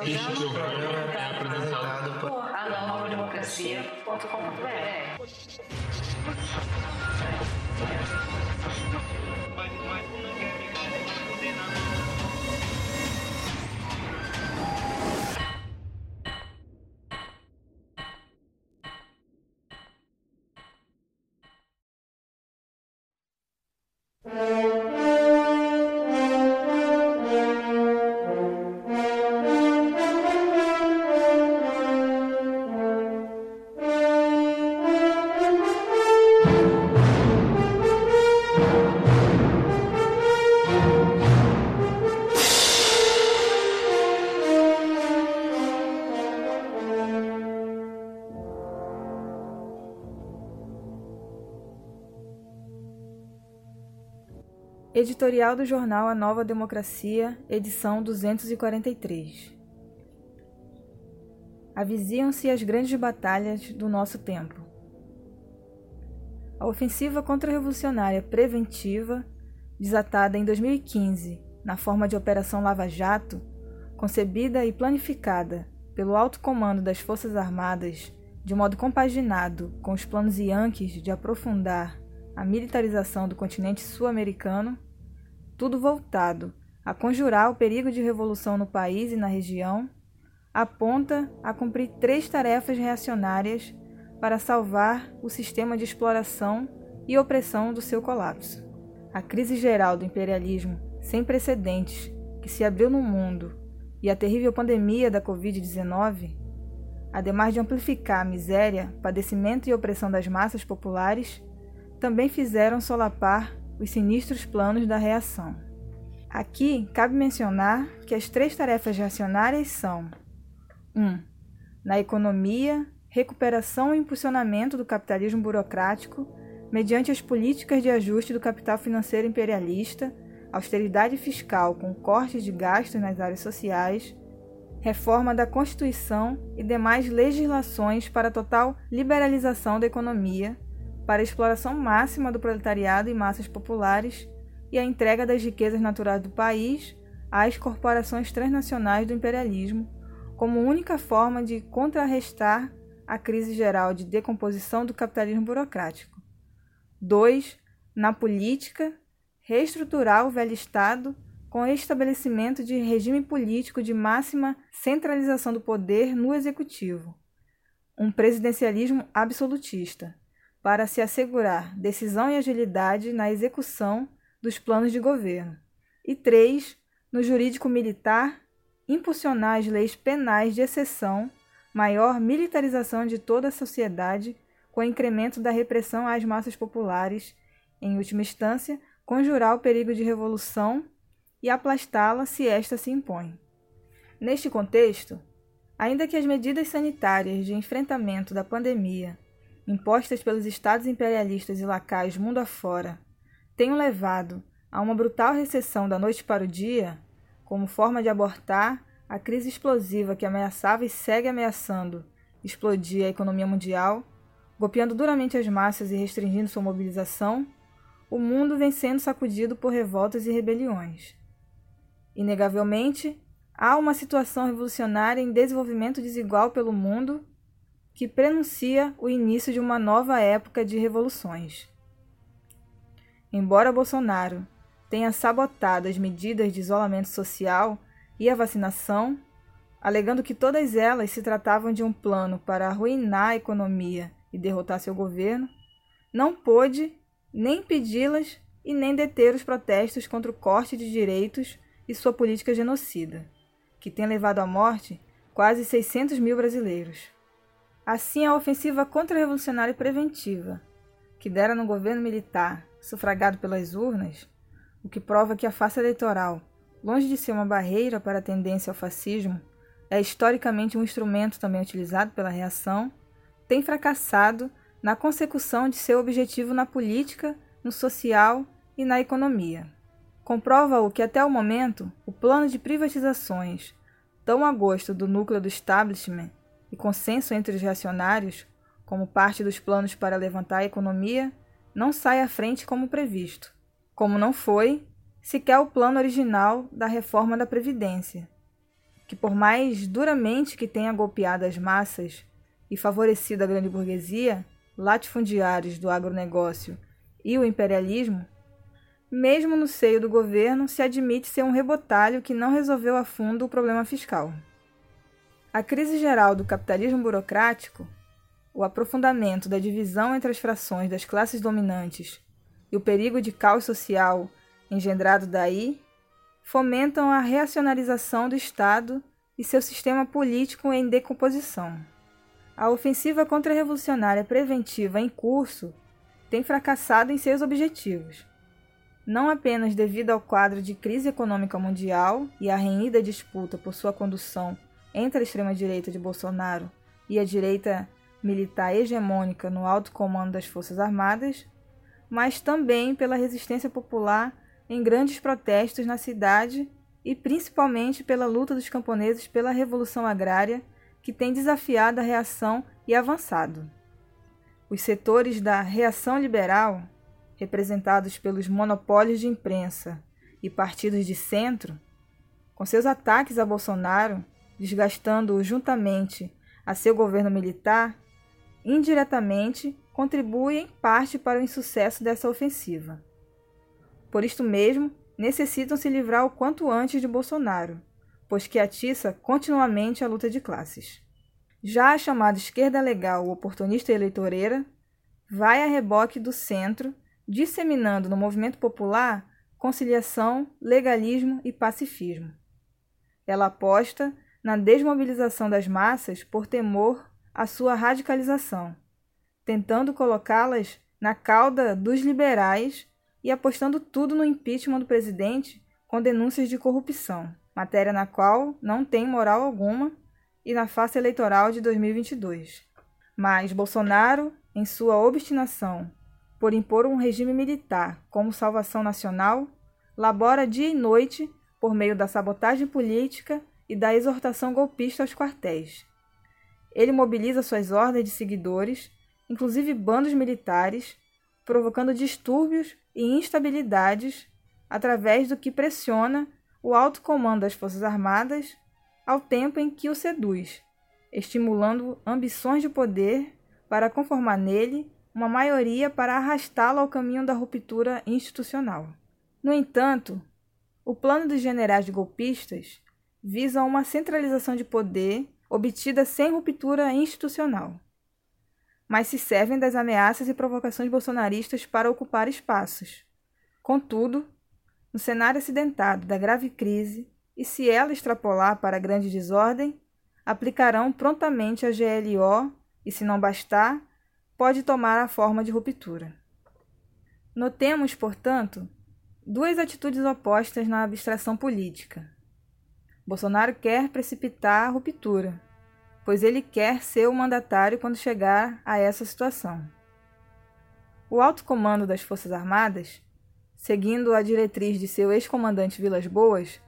Este programa é apresentado por anovademocracia.com.br. Editorial do jornal A Nova Democracia, edição 243. Aviziam-se as grandes batalhas do nosso tempo. A ofensiva contra-revolucionária preventiva, desatada em 2015 na forma de Operação Lava Jato, concebida e planificada pelo alto comando das Forças Armadas de modo compaginado com os planos Yankees de aprofundar a militarização do continente sul-americano, tudo voltado a conjurar o perigo de revolução no país e na região, aponta a cumprir três tarefas reacionárias para salvar o sistema de exploração e opressão do seu colapso. A crise geral do imperialismo sem precedentes que se abriu no mundo e a terrível pandemia da Covid-19, ademais de amplificar a miséria, padecimento e opressão das massas populares, também fizeram solapar os sinistros planos da reação. Aqui cabe mencionar que as três tarefas reacionárias são: 1. Um, na economia, recuperação e impulsionamento do capitalismo burocrático mediante as políticas de ajuste do capital financeiro imperialista, austeridade fiscal com cortes de gastos nas áreas sociais, reforma da Constituição e demais legislações para total liberalização da economia para a exploração máxima do proletariado e massas populares e a entrega das riquezas naturais do país às corporações transnacionais do imperialismo, como única forma de contrarrestar a crise geral de decomposição do capitalismo burocrático. 2. Na política, reestruturar o velho Estado com o estabelecimento de regime político de máxima centralização do poder no executivo, um presidencialismo absolutista para se assegurar decisão e agilidade na execução dos planos de governo. E três, no jurídico militar, impulsionar as leis penais de exceção, maior militarização de toda a sociedade, com incremento da repressão às massas populares, em última instância, conjurar o perigo de revolução e aplastá-la se esta se impõe. Neste contexto, ainda que as medidas sanitárias de enfrentamento da pandemia impostas pelos estados imperialistas e lacais mundo afora, tenham levado a uma brutal recessão da noite para o dia, como forma de abortar a crise explosiva que ameaçava e segue ameaçando explodir a economia mundial, golpeando duramente as massas e restringindo sua mobilização, o mundo vem sendo sacudido por revoltas e rebeliões. Inegavelmente, há uma situação revolucionária em desenvolvimento desigual pelo mundo que prenuncia o início de uma nova época de revoluções. Embora Bolsonaro tenha sabotado as medidas de isolamento social e a vacinação, alegando que todas elas se tratavam de um plano para arruinar a economia e derrotar seu governo, não pôde nem impedi-las e nem deter os protestos contra o corte de direitos e sua política genocida, que tem levado à morte quase 600 mil brasileiros. Assim, a ofensiva contra-revolucionária preventiva, que dera no governo militar, sufragado pelas urnas, o que prova que a face eleitoral, longe de ser uma barreira para a tendência ao fascismo, é historicamente um instrumento também utilizado pela reação, tem fracassado na consecução de seu objetivo na política, no social e na economia. Comprova-o que até o momento o plano de privatizações, tão a gosto do núcleo do establishment, e consenso entre os reacionários, como parte dos planos para levantar a economia, não sai à frente como previsto, como não foi sequer o plano original da reforma da Previdência, que, por mais duramente que tenha golpeado as massas e favorecido a grande burguesia, latifundiários do agronegócio e o imperialismo, mesmo no seio do governo se admite ser um rebotalho que não resolveu a fundo o problema fiscal. A crise geral do capitalismo burocrático, o aprofundamento da divisão entre as frações das classes dominantes e o perigo de caos social engendrado daí fomentam a reacionalização do Estado e seu sistema político em decomposição. A ofensiva contra-revolucionária preventiva em curso tem fracassado em seus objetivos, não apenas devido ao quadro de crise econômica mundial e à renhida disputa por sua condução entre a extrema-direita de Bolsonaro e a direita militar hegemônica no alto comando das Forças Armadas, mas também pela resistência popular em grandes protestos na cidade e principalmente pela luta dos camponeses pela revolução agrária, que tem desafiado a reação e avançado. Os setores da reação liberal, representados pelos monopólios de imprensa e partidos de centro, com seus ataques a Bolsonaro, desgastando-o juntamente a seu governo militar, indiretamente contribuem em parte para o insucesso dessa ofensiva. Por isto mesmo, necessitam se livrar o quanto antes de Bolsonaro, pois que atiça continuamente a luta de classes. Já a chamada esquerda legal oportunista eleitoreira vai a reboque do centro, disseminando no movimento popular conciliação, legalismo e pacifismo. Ela aposta na desmobilização das massas por temor à sua radicalização, tentando colocá-las na cauda dos liberais e apostando tudo no impeachment do presidente com denúncias de corrupção, matéria na qual não tem moral alguma e na face eleitoral de 2022. Mas Bolsonaro, em sua obstinação por impor um regime militar como salvação nacional, labora dia e noite por meio da sabotagem política e da exortação golpista aos quartéis. Ele mobiliza suas ordens de seguidores, inclusive bandos militares, provocando distúrbios e instabilidades através do que pressiona o alto comando das Forças Armadas ao tempo em que o seduz, estimulando ambições de poder para conformar nele uma maioria para arrastá-lo ao caminho da ruptura institucional. No entanto, o plano dos generais golpistas visa uma centralização de poder obtida sem ruptura institucional mas se servem das ameaças e provocações bolsonaristas para ocupar espaços. Contudo, no cenário acidentado da grave crise, e se ela extrapolar para a grande desordem, aplicarão prontamente a GLO e, se não bastar, pode tomar a forma de ruptura. Notemos, portanto, duas atitudes opostas na abstração política. Bolsonaro quer precipitar a ruptura, pois ele quer ser o mandatário quando chegar a essa situação. O alto comando das Forças Armadas, seguindo a diretriz de seu ex-comandante Vilas Boas,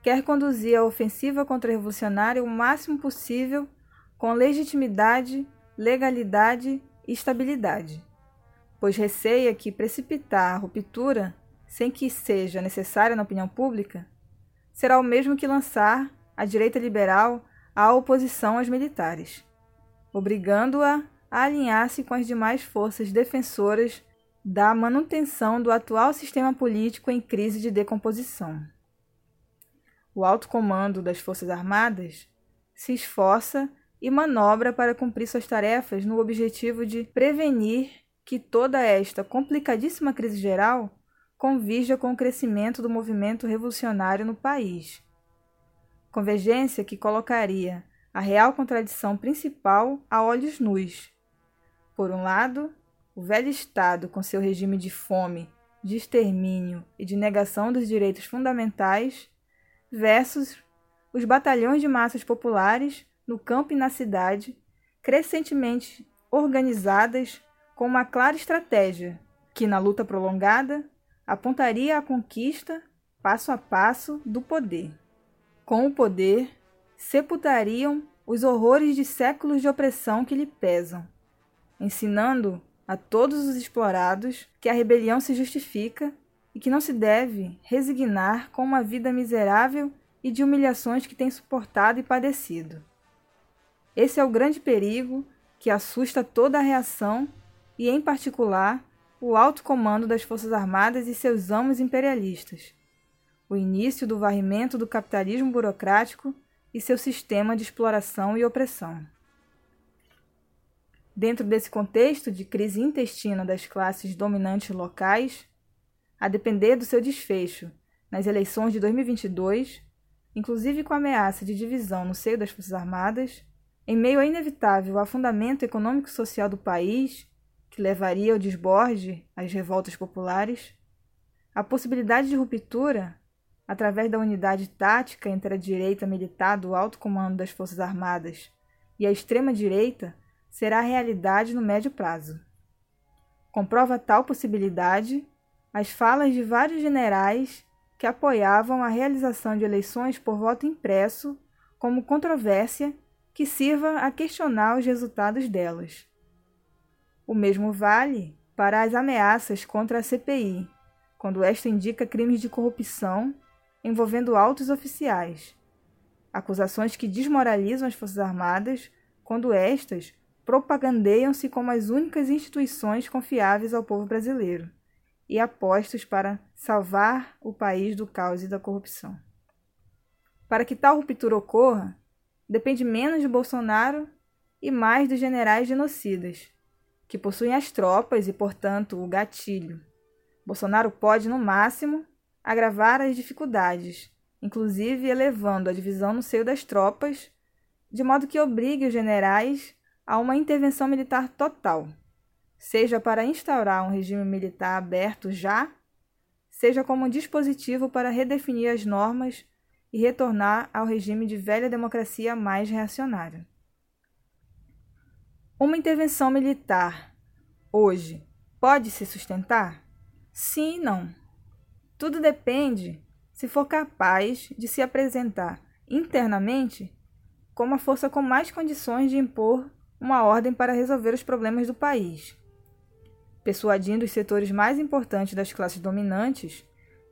quer conduzir a ofensiva contra-revolucionária o máximo possível com legitimidade, legalidade e estabilidade, pois receia que precipitar a ruptura sem que seja necessária na opinião pública será o mesmo que lançar a direita liberal à oposição aos militares, obrigando-a a alinhar-se com as demais forças defensoras da manutenção do atual sistema político em crise de decomposição. O alto comando das Forças Armadas se esforça e manobra para cumprir suas tarefas no objetivo de prevenir que toda esta complicadíssima crise geral convija com o crescimento do movimento revolucionário no país convergência que colocaria a real contradição principal a olhos nus. Por um lado, o velho Estado, com seu regime de fome, de extermínio e de negação dos direitos fundamentais, versus os batalhões de massas populares no campo e na cidade, crescentemente organizadas com uma clara estratégia que, na luta prolongada, apontaria à conquista, passo a passo, do poder com o poder, sepultariam os horrores de séculos de opressão que lhe pesam, ensinando a todos os explorados que a rebelião se justifica e que não se deve resignar com uma vida miserável e de humilhações que tem suportado e padecido. Esse é o grande perigo que assusta toda a reação e, em particular, o alto comando das Forças Armadas e seus amos imperialistas. O início do varrimento do capitalismo burocrático e seu sistema de exploração e opressão. Dentro desse contexto de crise intestina das classes dominantes locais, a depender do seu desfecho nas eleições de 2022, inclusive com a ameaça de divisão no seio das Forças Armadas, em meio ao inevitável afundamento econômico-social do país, que levaria ao desborde às revoltas populares, a possibilidade de ruptura, através da unidade tática entre a direita militar do alto comando das Forças Armadas e a extrema-direita, será realidade no médio prazo. Comprova tal possibilidade as falas de vários generais que apoiavam a realização de eleições por voto impresso como controvérsia que sirva a questionar os resultados delas. O mesmo vale para as ameaças contra a CPI, quando esta indica crimes de corrupção envolvendo altos oficiais, acusações que desmoralizam as Forças Armadas quando estas propagandeiam-se como as únicas instituições confiáveis ao povo brasileiro e apostos para salvar o país do caos e da corrupção. Para que tal ruptura ocorra, depende menos de Bolsonaro e mais dos generais genocidas, que possuem as tropas e, portanto, o gatilho. Bolsonaro pode, no máximo, agravar as dificuldades, inclusive elevando a divisão no seio das tropas, de modo que obrigue os generais a uma intervenção militar total, seja para instaurar um regime militar aberto já, seja como dispositivo para redefinir as normas e retornar ao regime de velha democracia mais reacionária. Uma intervenção militar, hoje, pode se sustentar? Sim e não. Tudo depende se for capaz de se apresentar internamente como a força com mais condições de impor uma ordem para resolver os problemas do país, persuadindo os setores mais importantes das classes dominantes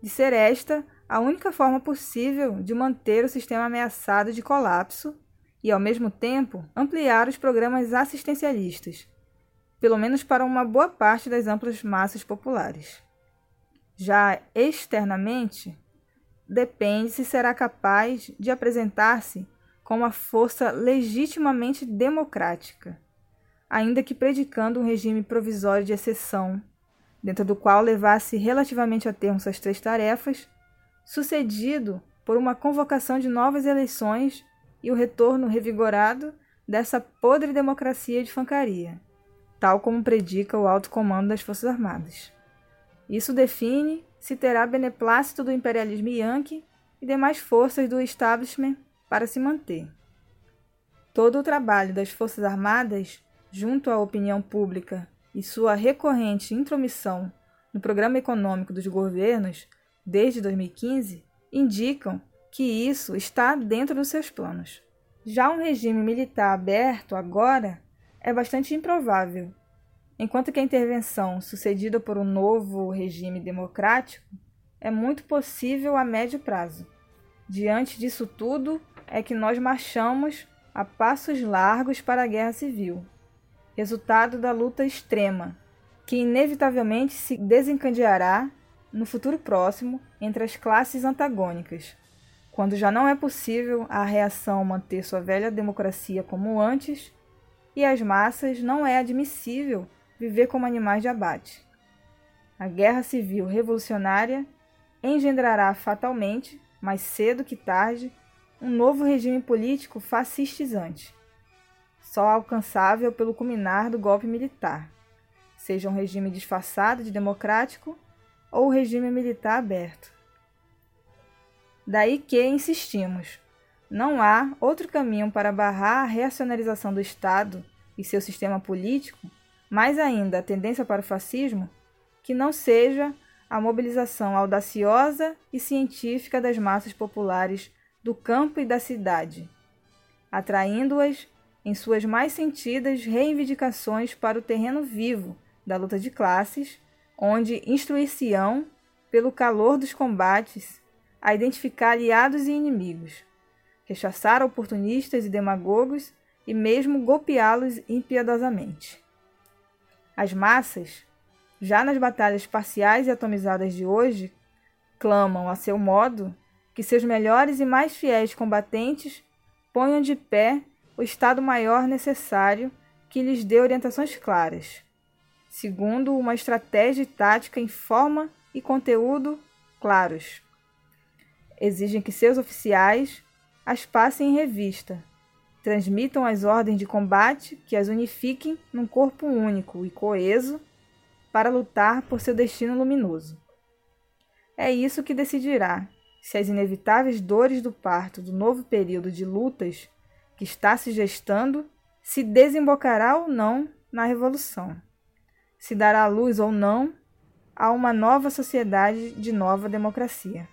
de ser esta a única forma possível de manter o sistema ameaçado de colapso e, ao mesmo tempo, ampliar os programas assistencialistas, pelo menos para uma boa parte das amplas massas populares. Já externamente, depende se será capaz de apresentar-se como uma força legitimamente democrática, ainda que predicando um regime provisório de exceção, dentro do qual levasse relativamente a termo essas três tarefas, sucedido por uma convocação de novas eleições e o retorno revigorado dessa podre democracia de fancaria, tal como predica o alto comando das Forças Armadas. Isso define se terá beneplácito do imperialismo yankee e demais forças do establishment para se manter. Todo o trabalho das Forças Armadas, junto à opinião pública e sua recorrente intromissão no programa econômico dos governos desde 2015, indicam que isso está dentro dos seus planos. Já um regime militar aberto agora é bastante improvável, enquanto que a intervenção sucedida por um novo regime democrático é muito possível a médio prazo. Diante disso tudo, é que nós marchamos a passos largos para a guerra civil, resultado da luta extrema, que inevitavelmente se desencadeará no futuro próximo entre as classes antagônicas, quando já não é possível a reação manter sua velha democracia como antes e as massas não é admissível viver como animais de abate. A guerra civil revolucionária engendrará fatalmente, mais cedo que tarde, um novo regime político fascistizante, só alcançável pelo culminar do golpe militar, seja um regime disfarçado de democrático ou regime militar aberto. Daí que insistimos, não há outro caminho para barrar a reacionalização do Estado e seu sistema político, mais ainda a tendência para o fascismo, que não seja a mobilização audaciosa e científica das massas populares do campo e da cidade, atraindo-as em suas mais sentidas reivindicações para o terreno vivo da luta de classes, onde instruir-se-ão, pelo calor dos combates, a identificar aliados e inimigos, rechaçar oportunistas e demagogos e mesmo golpeá-los impiedosamente. As massas, já nas batalhas parciais e atomizadas de hoje, clamam a seu modo que seus melhores e mais fiéis combatentes ponham de pé o Estado-Maior necessário que lhes dê orientações claras, segundo uma estratégia e tática em forma e conteúdo claros. Exigem que seus oficiais as passem em revista, transmitam as ordens de combate que as unifiquem num corpo único e coeso para lutar por seu destino luminoso. É isso que decidirá se as inevitáveis dores do parto do novo período de lutas que está se gestando se desembocará ou não na revolução, se dará luz ou não a uma nova sociedade de nova democracia.